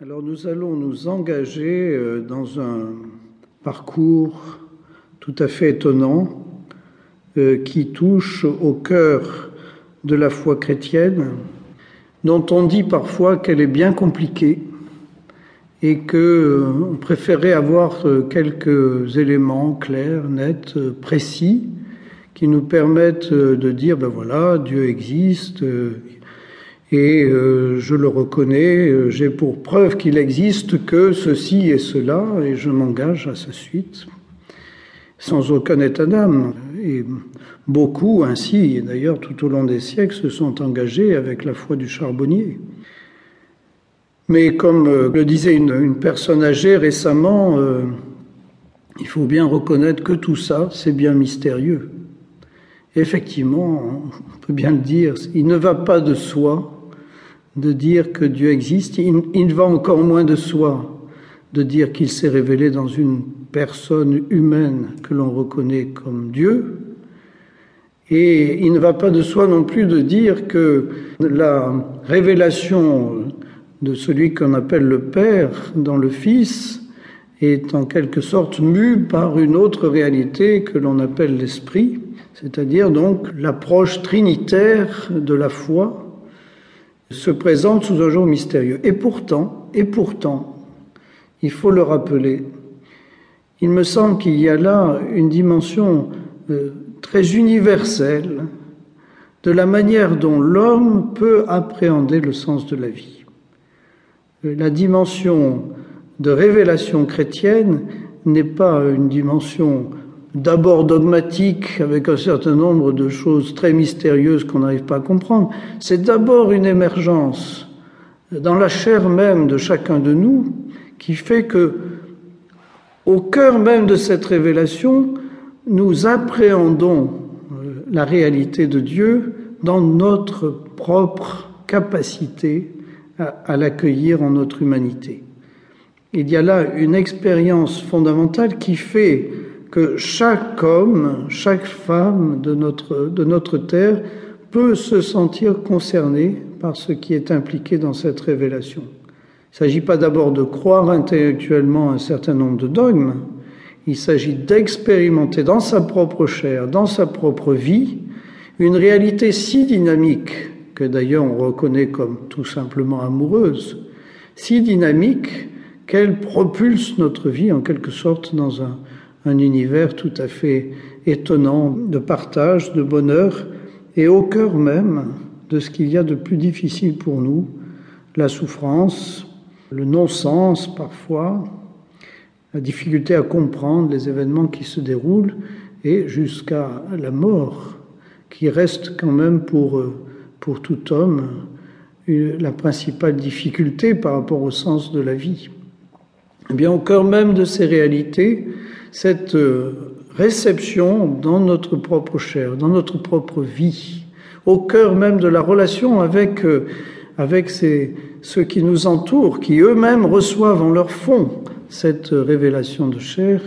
Alors nous allons nous engager euh, dans un parcours tout à fait étonnant euh, qui touche au cœur de la foi chrétienne, dont on dit parfois qu'elle est bien compliquée et que euh, préférait avoir quelques éléments clairs, nets, précis, qui nous permettent de dire ben voilà, Dieu existe, et euh, je le reconnais, euh, j'ai pour preuve qu'il existe que ceci et cela, et je m'engage à sa suite, sans aucun état d'âme. Et beaucoup ainsi, d'ailleurs tout au long des siècles, se sont engagés avec la foi du charbonnier. Mais comme euh, le disait une, personne âgée récemment, il faut bien reconnaître que tout ça, c'est bien mystérieux. Effectivement, on peut bien le dire, il ne va pas de soi de dire que Dieu existe, il, il va encore moins de soi de dire qu'il s'est révélé dans une personne humaine que l'on reconnaît comme Dieu. Et il ne va pas de soi non plus de dire que la révélation de celui qu'on appelle le Père dans le Fils est en quelque sorte mue par une autre réalité que l'on appelle l'Esprit, c'est-à-dire donc l'approche trinitaire de la foi se présente sous un jour mystérieux. Et pourtant, et pourtant, il faut le rappeler, il me semble qu'il y a là une dimension euh, très universelle de la manière dont l'homme peut appréhender le sens de la vie. Euh, la dimension de révélation chrétienne n'est pas une dimension d'abord dogmatique avec un certain nombre de choses très mystérieuses qu'on n'arrive pas à comprendre. C'est d'abord une émergence dans la chair même de chacun de nous qui fait que, au cœur même de cette révélation, nous appréhendons euh, la réalité de Dieu dans notre propre capacité à, à l'accueillir en notre humanité. Il y a là une expérience fondamentale qui fait que chaque homme, chaque femme de notre, de notre terre peut se sentir concerné par ce qui est impliqué dans cette révélation. Il ne s'agit pas d'abord de croire intellectuellement un certain nombre de dogmes, il s'agit d'expérimenter dans sa propre chair, dans sa propre vie, une réalité si dynamique, que d'ailleurs on reconnaît comme tout simplement amoureuse, si dynamique qu'elle propulse notre vie en quelque sorte dans un, un univers tout à fait étonnant de partage, de bonheur, et au cœur même de ce qu'il y a de plus difficile pour nous, la souffrance, le non-sens parfois, la difficulté à comprendre les événements qui se déroulent, et jusqu'à la mort, qui reste quand même pour, pour tout homme la principale difficulté par rapport au sens de la vie. Eh bien, au cœur même de ces réalités, cette euh, réception dans notre propre chair, dans notre propre vie, au cœur même de la relation avec, euh, avec ces, ceux qui nous entourent, qui eux-mêmes reçoivent en leur fond cette révélation de chair,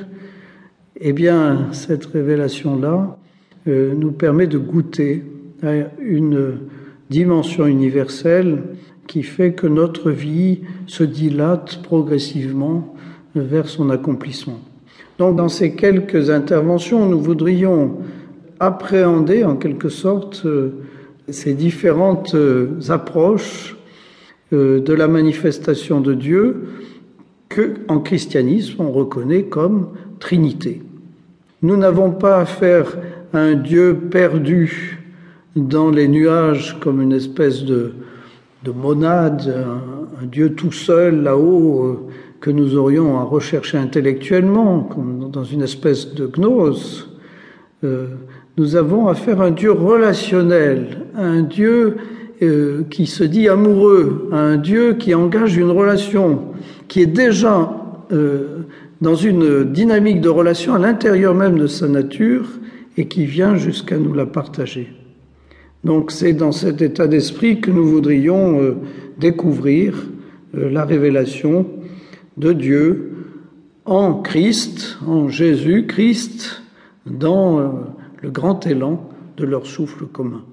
eh bien, cette révélation-là euh, nous permet de goûter à une dimension universelle qui fait que notre vie se dilate progressivement vers son accomplissement. Donc dans ces quelques interventions, nous voudrions appréhender en quelque sorte euh, ces différentes euh, approches euh, de la manifestation de Dieu que en christianisme on reconnaît comme Trinité. Nous n'avons pas affaire à un Dieu perdu dans les nuages comme une espèce de, de monade, un, Dieu tout seul là-haut que nous aurions à rechercher intellectuellement, dans une espèce de gnose, euh, nous avons affaire à un Dieu relationnel, un Dieu euh, qui se dit amoureux, un Dieu qui engage une relation, qui est déjà euh, dans une dynamique de relation à l'intérieur même de sa nature et qui vient jusqu'à nous la partager. Donc c'est dans cet état d'esprit que nous voudrions euh, découvrir euh, la révélation de Dieu en Christ, en Jésus-Christ, dans euh, le grand élan de leur souffle commun.